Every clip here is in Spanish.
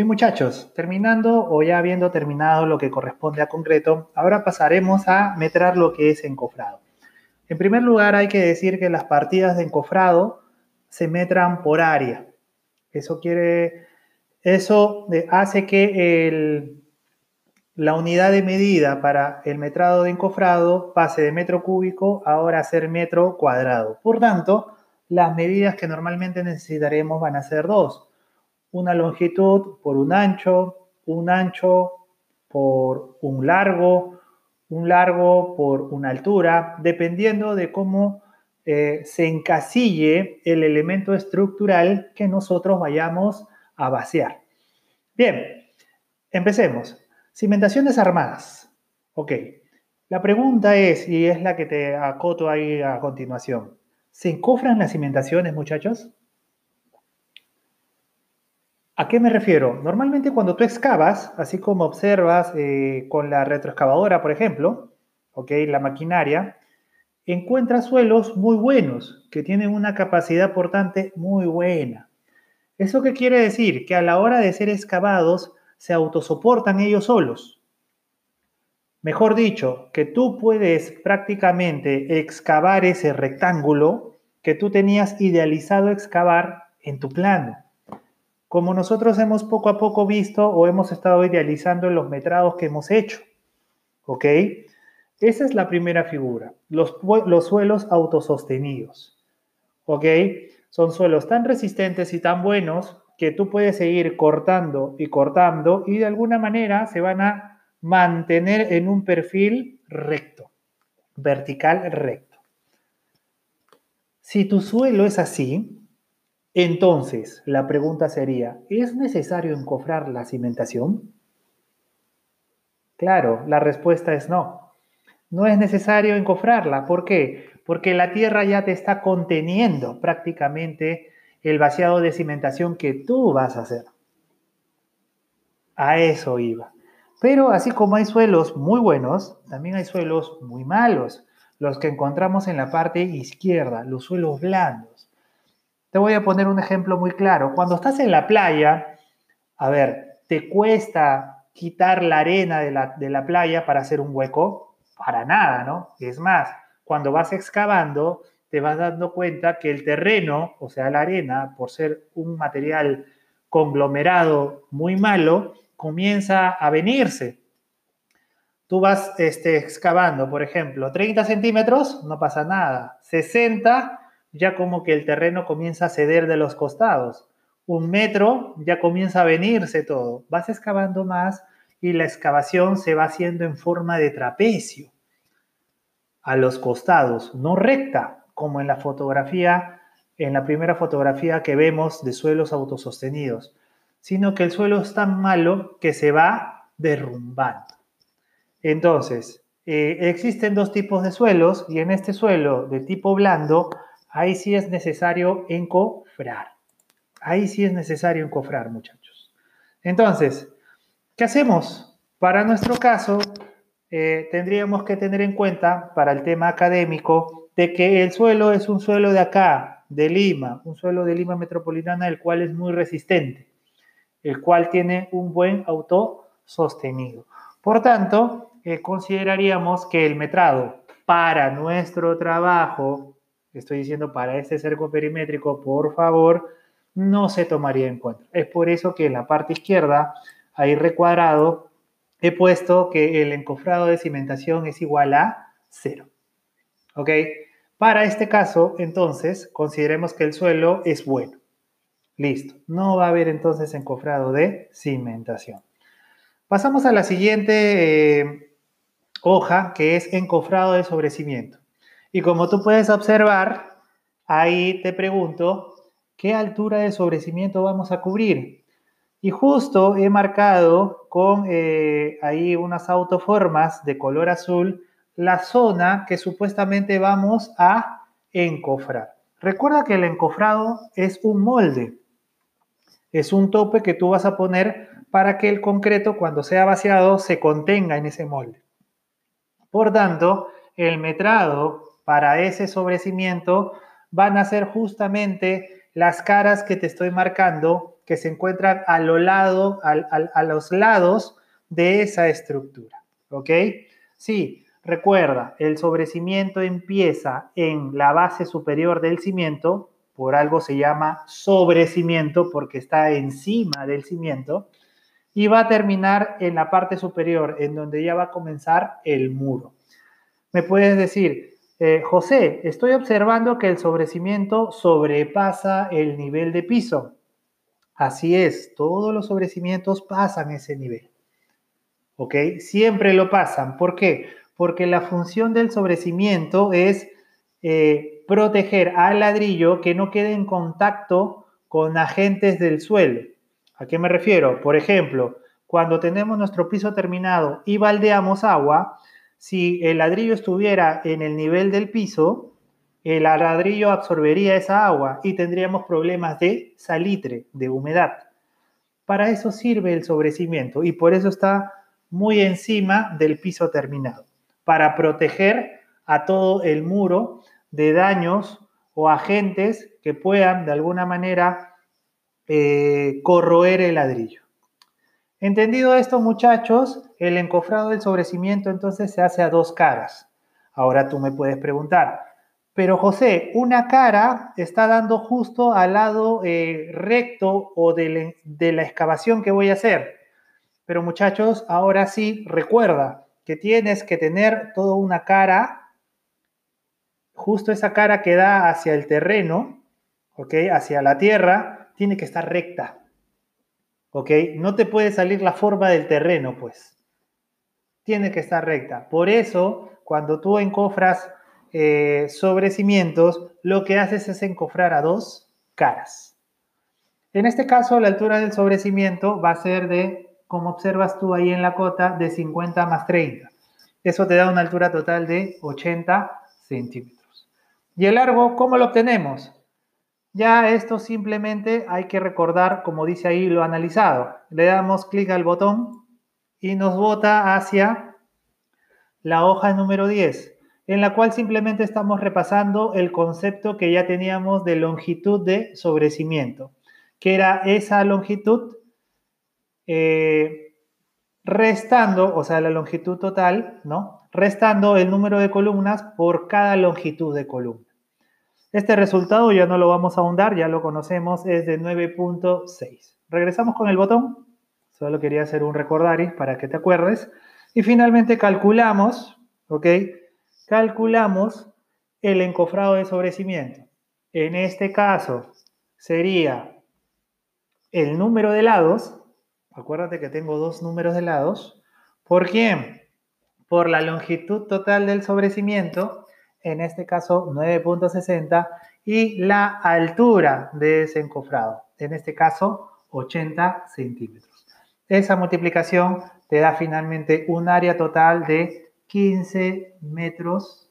Bien muchachos, terminando o ya habiendo terminado lo que corresponde a concreto, ahora pasaremos a metrar lo que es encofrado. En primer lugar hay que decir que las partidas de encofrado se metran por área. Eso quiere, eso hace que la unidad de medida para el metrado de encofrado pase de metro cúbico ahora a ser metro cuadrado. Por tanto, las medidas que normalmente necesitaremos van a ser dos. Una longitud por un ancho, un ancho por un largo, un largo por una altura, dependiendo de cómo eh, se encasille el elemento estructural que nosotros vayamos a vaciar. Bien, empecemos. Cimentaciones armadas. Ok. La pregunta es, y es la que te acoto ahí a continuación. ¿Se encofran las cimentaciones, muchachos? ¿A qué me refiero? Normalmente cuando tú excavas, así como observas eh, con la retroexcavadora, por ejemplo, okay, la maquinaria, encuentras suelos muy buenos, que tienen una capacidad portante muy buena. ¿Eso qué quiere decir? Que a la hora de ser excavados, se autosoportan ellos solos. Mejor dicho, que tú puedes prácticamente excavar ese rectángulo que tú tenías idealizado excavar en tu plano. Como nosotros hemos poco a poco visto o hemos estado idealizando en los metrados que hemos hecho. ¿Ok? Esa es la primera figura, los, los suelos autosostenidos. ¿Ok? Son suelos tan resistentes y tan buenos que tú puedes seguir cortando y cortando y de alguna manera se van a mantener en un perfil recto, vertical recto. Si tu suelo es así, entonces la pregunta sería, ¿es necesario encofrar la cimentación? Claro, la respuesta es no. No es necesario encofrarla. ¿Por qué? Porque la tierra ya te está conteniendo prácticamente el vaciado de cimentación que tú vas a hacer. A eso iba. Pero así como hay suelos muy buenos, también hay suelos muy malos, los que encontramos en la parte izquierda, los suelos blandos. Te voy a poner un ejemplo muy claro. Cuando estás en la playa, a ver, ¿te cuesta quitar la arena de la, de la playa para hacer un hueco? Para nada, ¿no? Es más, cuando vas excavando, te vas dando cuenta que el terreno, o sea, la arena, por ser un material conglomerado muy malo, comienza a venirse. Tú vas este, excavando, por ejemplo, 30 centímetros, no pasa nada. 60, ya como que el terreno comienza a ceder de los costados. Un metro, ya comienza a venirse todo. Vas excavando más y la excavación se va haciendo en forma de trapecio a los costados, no recta, como en la fotografía, en la primera fotografía que vemos de suelos autosostenidos sino que el suelo es tan malo que se va derrumbando. Entonces, eh, existen dos tipos de suelos y en este suelo de tipo blando, ahí sí es necesario encofrar. Ahí sí es necesario encofrar, muchachos. Entonces, ¿qué hacemos? Para nuestro caso, eh, tendríamos que tener en cuenta, para el tema académico, de que el suelo es un suelo de acá, de Lima, un suelo de Lima metropolitana, el cual es muy resistente el cual tiene un buen autosostenido. Por tanto, eh, consideraríamos que el metrado para nuestro trabajo, estoy diciendo para este cerco perimétrico, por favor, no se tomaría en cuenta. Es por eso que en la parte izquierda, ahí recuadrado, he puesto que el encofrado de cimentación es igual a cero. ¿Ok? Para este caso, entonces, consideremos que el suelo es bueno. Listo. No va a haber entonces encofrado de cimentación. Pasamos a la siguiente eh, hoja, que es encofrado de sobrecimiento. Y como tú puedes observar, ahí te pregunto, ¿qué altura de sobrecimiento vamos a cubrir? Y justo he marcado con eh, ahí unas autoformas de color azul la zona que supuestamente vamos a encofrar. Recuerda que el encofrado es un molde. Es un tope que tú vas a poner para que el concreto cuando sea vaciado se contenga en ese molde. Por tanto, el metrado para ese sobrecimiento van a ser justamente las caras que te estoy marcando que se encuentran a, lo lado, a los lados de esa estructura. ¿Ok? Sí, recuerda, el sobrecimiento empieza en la base superior del cimiento, por algo se llama sobrecimiento porque está encima del cimiento, y va a terminar en la parte superior, en donde ya va a comenzar el muro. Me puedes decir, eh, José, estoy observando que el sobrecimiento sobrepasa el nivel de piso. Así es, todos los sobrecimientos pasan ese nivel. ¿Ok? Siempre lo pasan. ¿Por qué? Porque la función del sobrecimiento es eh, proteger al ladrillo que no quede en contacto con agentes del suelo. ¿A qué me refiero? Por ejemplo, cuando tenemos nuestro piso terminado y baldeamos agua, si el ladrillo estuviera en el nivel del piso, el ladrillo absorbería esa agua y tendríamos problemas de salitre, de humedad. Para eso sirve el sobrecimiento y por eso está muy encima del piso terminado, para proteger a todo el muro de daños o agentes que puedan de alguna manera eh, corroer el ladrillo. Entendido esto, muchachos, el encofrado del sobrecimiento entonces se hace a dos caras. Ahora tú me puedes preguntar, pero José, una cara está dando justo al lado eh, recto o de, de la excavación que voy a hacer. Pero muchachos, ahora sí, recuerda que tienes que tener toda una cara, justo esa cara que da hacia el terreno, ¿ok? Hacia la tierra, tiene que estar recta. No te puede salir la forma del terreno, pues. Tiene que estar recta. Por eso, cuando tú encofras eh, sobre cimientos, lo que haces es encofrar a dos caras. En este caso, la altura del sobrecimiento va a ser de, como observas tú ahí en la cota, de 50 más 30. Eso te da una altura total de 80 centímetros. ¿Y el largo cómo lo obtenemos? Ya esto simplemente hay que recordar, como dice ahí, lo analizado. Le damos clic al botón y nos bota hacia la hoja número 10, en la cual simplemente estamos repasando el concepto que ya teníamos de longitud de sobrecimiento, que era esa longitud eh, restando, o sea, la longitud total, ¿no? Restando el número de columnas por cada longitud de columna. Este resultado ya no lo vamos a ahondar, ya lo conocemos, es de 9.6. Regresamos con el botón, solo quería hacer un recordaris para que te acuerdes. Y finalmente calculamos, ¿ok? Calculamos el encofrado de sobrecimiento. En este caso sería el número de lados, acuérdate que tengo dos números de lados, ¿por quién? Por la longitud total del sobrecimiento en este caso 9.60, y la altura de ese encofrado, en este caso 80 centímetros. Esa multiplicación te da finalmente un área total de 15 metros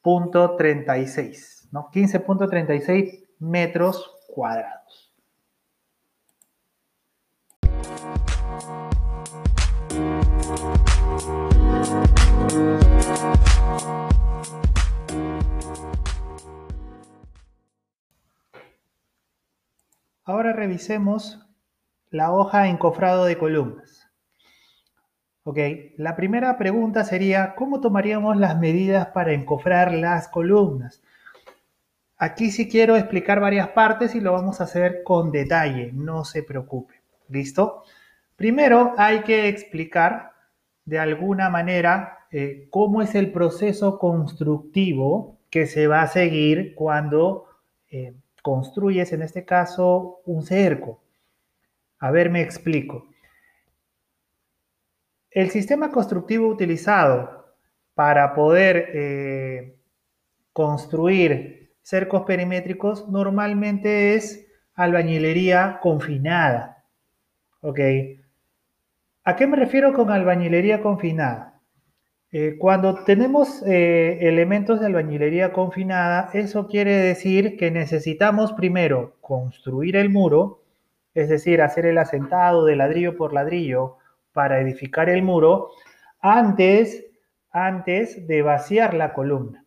punto 36, ¿no? 15.36 metros cuadrados. Ahora revisemos la hoja encofrado de columnas. Ok, la primera pregunta sería, ¿cómo tomaríamos las medidas para encofrar las columnas? Aquí sí quiero explicar varias partes y lo vamos a hacer con detalle, no se preocupe. ¿Listo? Primero hay que explicar de alguna manera eh, cómo es el proceso constructivo que se va a seguir cuando eh, construyes en este caso un cerco. A ver, me explico. El sistema constructivo utilizado para poder eh, construir cercos perimétricos normalmente es albañilería confinada. ¿Ok? ¿A qué me refiero con albañilería confinada? Eh, cuando tenemos eh, elementos de albañilería confinada, eso quiere decir que necesitamos primero construir el muro, es decir, hacer el asentado de ladrillo por ladrillo para edificar el muro, antes, antes de vaciar la columna.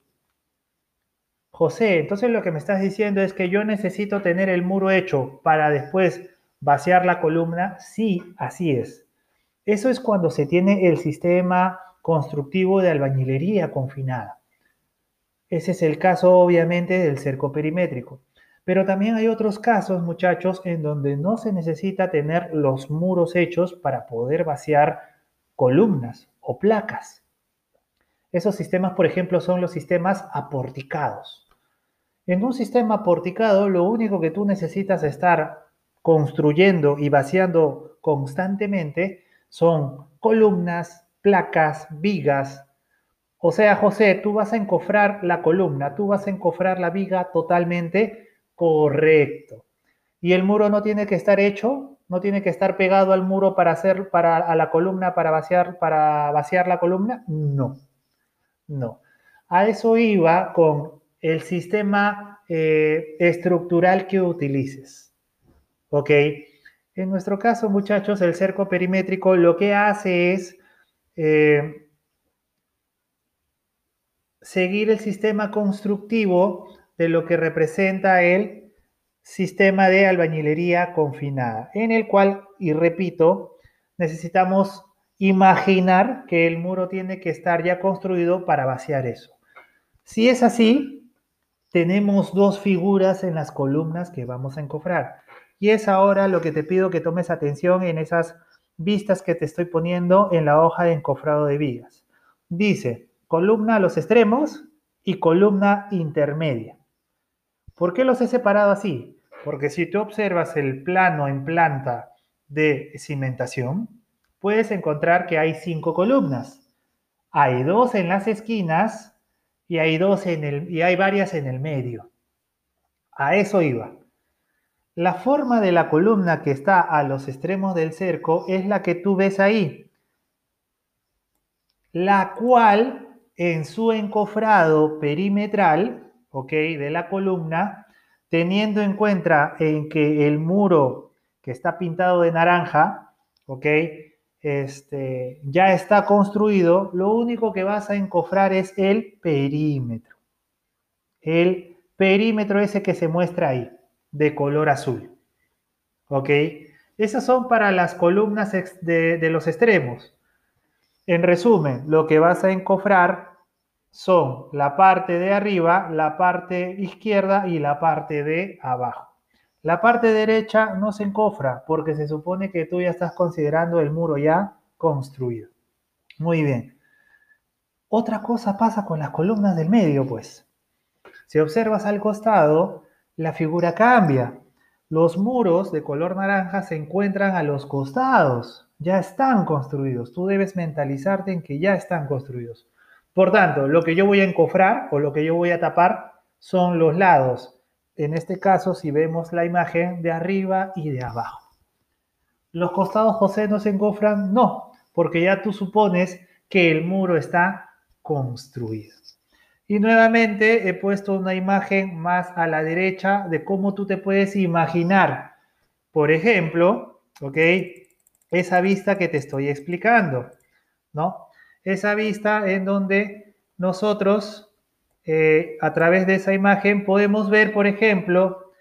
José, entonces lo que me estás diciendo es que yo necesito tener el muro hecho para después vaciar la columna? Sí, así es. Eso es cuando se tiene el sistema constructivo de albañilería confinada. Ese es el caso, obviamente, del cerco perimétrico. Pero también hay otros casos, muchachos, en donde no se necesita tener los muros hechos para poder vaciar columnas o placas. Esos sistemas, por ejemplo, son los sistemas aporticados. En un sistema aporticado, lo único que tú necesitas estar construyendo y vaciando constantemente son columnas, placas, vigas. O sea, José, tú vas a encofrar la columna, tú vas a encofrar la viga totalmente correcto. Y el muro no tiene que estar hecho, no tiene que estar pegado al muro para hacer para a la columna para vaciar para vaciar la columna, no. No. A eso iba con el sistema eh, estructural que utilices. ¿Ok? En nuestro caso, muchachos, el cerco perimétrico lo que hace es eh, seguir el sistema constructivo de lo que representa el sistema de albañilería confinada, en el cual, y repito, necesitamos imaginar que el muro tiene que estar ya construido para vaciar eso. Si es así, tenemos dos figuras en las columnas que vamos a encofrar. Y es ahora lo que te pido que tomes atención en esas vistas que te estoy poniendo en la hoja de encofrado de vigas. Dice, columna a los extremos y columna intermedia. ¿Por qué los he separado así? Porque si tú observas el plano en planta de cimentación, puedes encontrar que hay cinco columnas. Hay dos en las esquinas y hay, dos en el, y hay varias en el medio. A eso iba. La forma de la columna que está a los extremos del cerco es la que tú ves ahí, la cual en su encofrado perimetral, ¿ok? De la columna, teniendo en cuenta en que el muro que está pintado de naranja, ¿ok? Este, ya está construido, lo único que vas a encofrar es el perímetro. El perímetro ese que se muestra ahí de color azul. ¿Ok? Esas son para las columnas de, los extremos. En resumen, lo que vas a encofrar son la parte de arriba, la parte izquierda y la parte de abajo. La parte derecha no se encofra porque se supone que tú ya estás considerando el muro ya construido. Muy bien. Otra cosa pasa con las columnas del medio, pues. Si observas al costado, la figura cambia. Los muros de color naranja se encuentran a los costados, ya están construidos. Tú debes mentalizarte en que ya están construidos. Por tanto, lo que yo voy a encofrar o lo que yo voy a tapar son los lados. En este caso, si vemos la imagen de arriba y de abajo. ¿Los costados, José, no se encofran? No, porque ya tú supones que el muro está construido. Y nuevamente he puesto una imagen más a la derecha de cómo tú te puedes imaginar, por ejemplo, ¿ok? Esa vista que te estoy explicando, ¿no? Esa vista en donde nosotros, eh, a través de esa imagen, podemos ver, por ejemplo,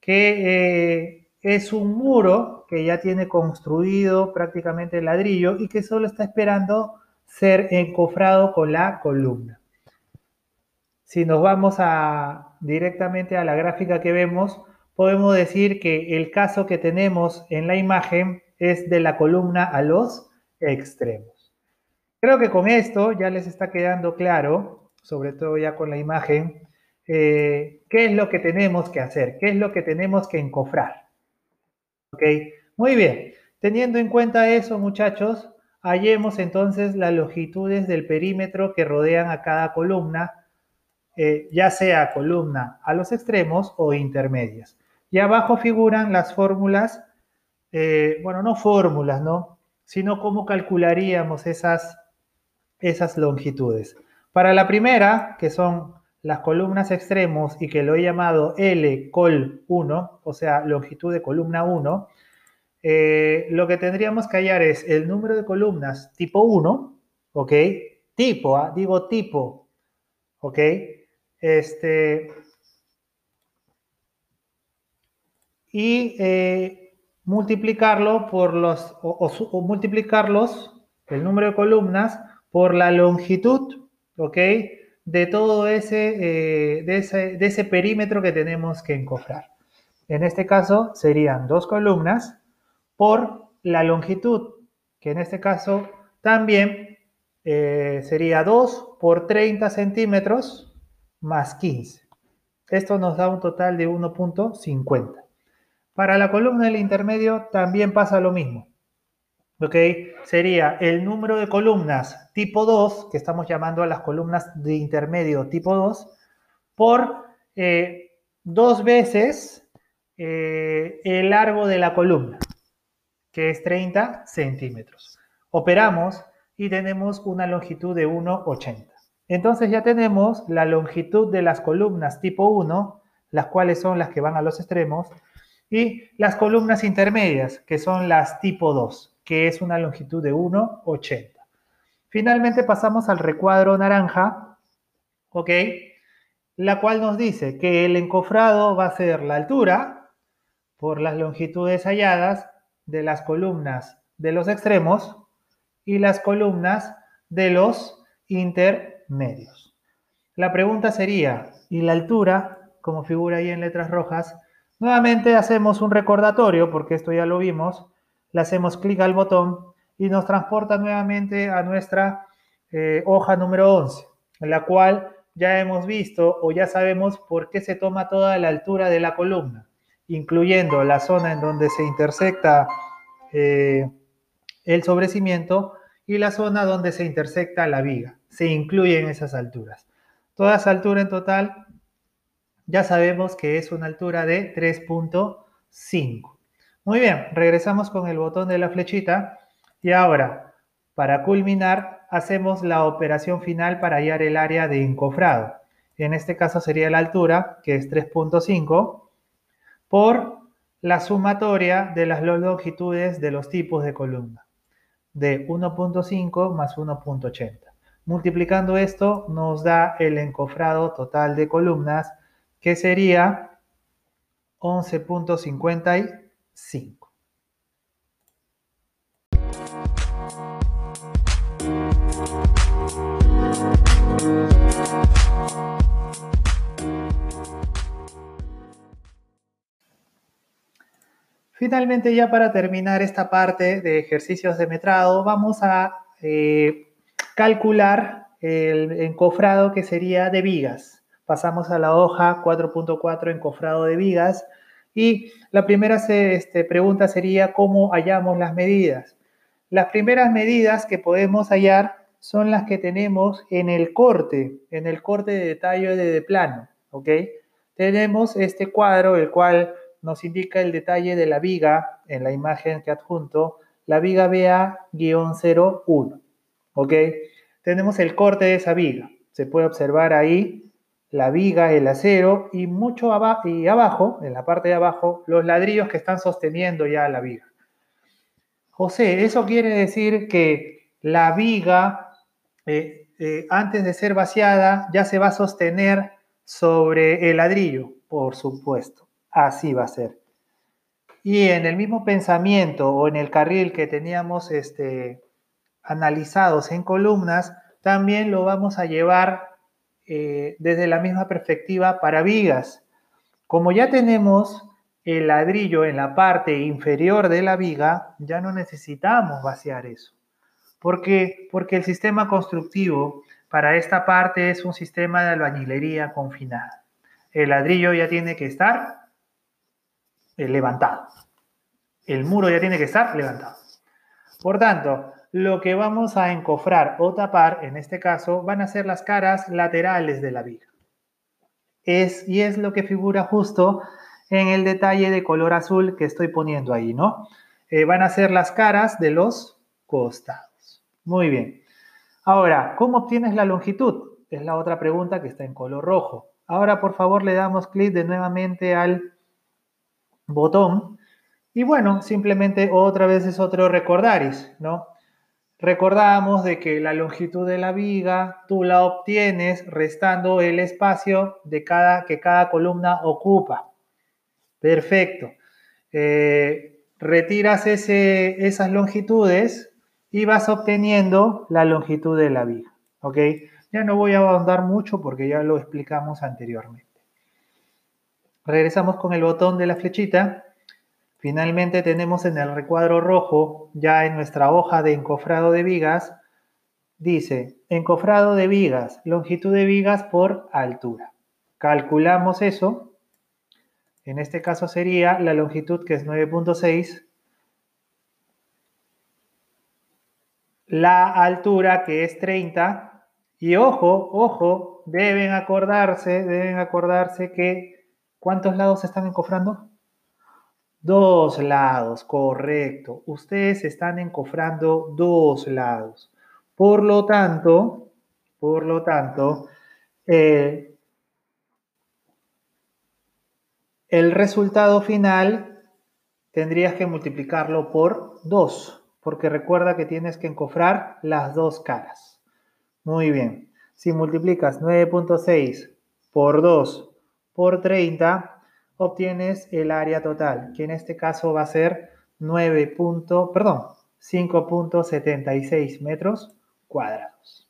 que eh, es un muro que ya tiene construido prácticamente el ladrillo y que solo está esperando ser encofrado con la columna. Si nos vamos a, directamente a la gráfica que vemos, podemos decir que el caso que tenemos en la imagen es de la columna a los extremos. Creo que con esto ya les está quedando claro, sobre todo ya con la imagen, eh, qué es lo que tenemos que hacer, qué es lo que tenemos que encofrar. Muy bien. Teniendo en cuenta eso, muchachos, hallemos entonces las longitudes del perímetro que rodean a cada columna eh, ya sea columna a los extremos o intermedias. Y abajo figuran las fórmulas, eh, bueno, no fórmulas, ¿no? Sino cómo calcularíamos esas, esas longitudes. Para la primera, que son las columnas extremos y que lo he llamado L col 1, o sea, longitud de columna 1, eh, lo que tendríamos que hallar es el número de columnas tipo 1, ¿ok? Tipo, ¿ah? digo tipo, ¿ok? Este, y eh, multiplicarlo por los, o, multiplicarlos, el número de columnas, por la longitud, ¿ok? De todo ese, eh, de ese, de ese perímetro que tenemos que encofrar. En este caso serían dos columnas por la longitud, que en este caso también eh, sería 2 por 30 centímetros más 15. Esto nos da un total de 1.50. Para la columna del intermedio también pasa lo mismo. ¿Ok? Sería el número de columnas tipo 2, que estamos llamando a las columnas de intermedio tipo 2, por eh, dos veces eh, el largo de la columna, que es 30 centímetros. Operamos y tenemos una longitud de 1,80. Entonces ya tenemos la longitud de las columnas tipo 1, las cuales son las que van a los extremos, y las columnas intermedias, que son las tipo 2, que es una longitud de 1,80. Finalmente pasamos al recuadro naranja, ¿ok? La cual nos dice que el encofrado va a ser la altura por las longitudes halladas de las columnas de los extremos y las columnas de los intermedios. La pregunta sería, ¿y la altura, como figura ahí en letras rojas, Nuevamente hacemos un recordatorio, porque esto ya lo vimos, le hacemos clic al botón y nos transporta nuevamente a nuestra eh, hoja número 11, en la cual ya hemos visto o ya sabemos por qué se toma toda la altura de la columna, incluyendo la zona en donde se intersecta eh, el sobrecimiento y la zona donde se intersecta la viga. Se incluyen esas alturas. Toda esa altura en total ya sabemos que es una altura de 3.5. Muy bien, regresamos con el botón de la flechita y ahora, para culminar, hacemos la operación final para hallar el área de encofrado. En este caso sería la altura, que es 3.5, por la sumatoria de las longitudes de los tipos de columna, de 1.5 más 1.80. Multiplicando esto nos da el encofrado total de columnas que sería 11.55. Finalmente, ya para terminar esta parte de ejercicios de metrado, vamos a eh, calcular el encofrado que sería de vigas. Pasamos a la hoja 4.4 encofrado de vigas y la primera este, pregunta sería cómo hallamos las medidas. Las primeras medidas que podemos hallar son las que tenemos en el corte, en el corte de detalle de, plano, ¿ok? Tenemos este cuadro, el cual nos indica el detalle de la viga en la imagen que adjunto, la viga BA-01, ¿ok? Tenemos el corte de esa viga. Se puede observar ahí la viga, el acero y mucho y abajo, en la parte de abajo, los ladrillos que están sosteniendo ya la viga. José, ¿eso quiere decir que la viga, eh, eh, antes de ser vaciada, ya se va a sostener sobre el ladrillo? Por supuesto, así va a ser. Y en el mismo pensamiento o en el carril que teníamos este, analizados en columnas, también lo vamos a llevar eh, desde la misma perspectiva para vigas. Como ya tenemos el ladrillo en la parte inferior de la viga, ya no necesitamos vaciar eso. ¿Por qué? Porque el sistema constructivo para esta parte es un sistema de albañilería confinada. El ladrillo ya tiene que estar levantado. El muro ya tiene que estar levantado. Por tanto, lo que vamos a encofrar o tapar, en este caso, van a ser las caras laterales de la viga. Es, y es lo que figura justo en el detalle de color azul que estoy poniendo ahí, ¿no? Eh, van a ser las caras de los costados. Muy bien. Ahora, ¿cómo obtienes la longitud? Es la otra pregunta que está en color rojo. Ahora, por favor, le damos clic de nuevamente al botón. Y bueno, simplemente otra vez es otro recordaris, ¿no? Recordamos de que la longitud de la viga tú la obtienes restando el espacio de cada, que cada columna ocupa. Perfecto. Eh, retiras ese, esas longitudes y vas obteniendo la longitud de la viga. ¿Ok? Ya no voy a ahondar mucho porque ya lo explicamos anteriormente. Regresamos con el botón de la flechita. Finalmente tenemos en el recuadro rojo, ya en nuestra hoja de encofrado de vigas, dice encofrado de vigas, longitud de vigas por altura. Calculamos eso. En este caso sería la longitud que es 9.6 la altura que es 30 y ojo, ojo, deben acordarse, deben acordarse que ¿cuántos lados están encofrando? Dos lados, correcto. Ustedes están encofrando dos lados. Por lo tanto, por lo tanto, eh, el resultado final tendrías que multiplicarlo por 2 porque recuerda que tienes que encofrar las dos caras. Muy bien. Si multiplicas 9.6 por 2 por 30, obtienes el área total, que en este caso va a ser 9. perdón, 5.76 metros cuadrados.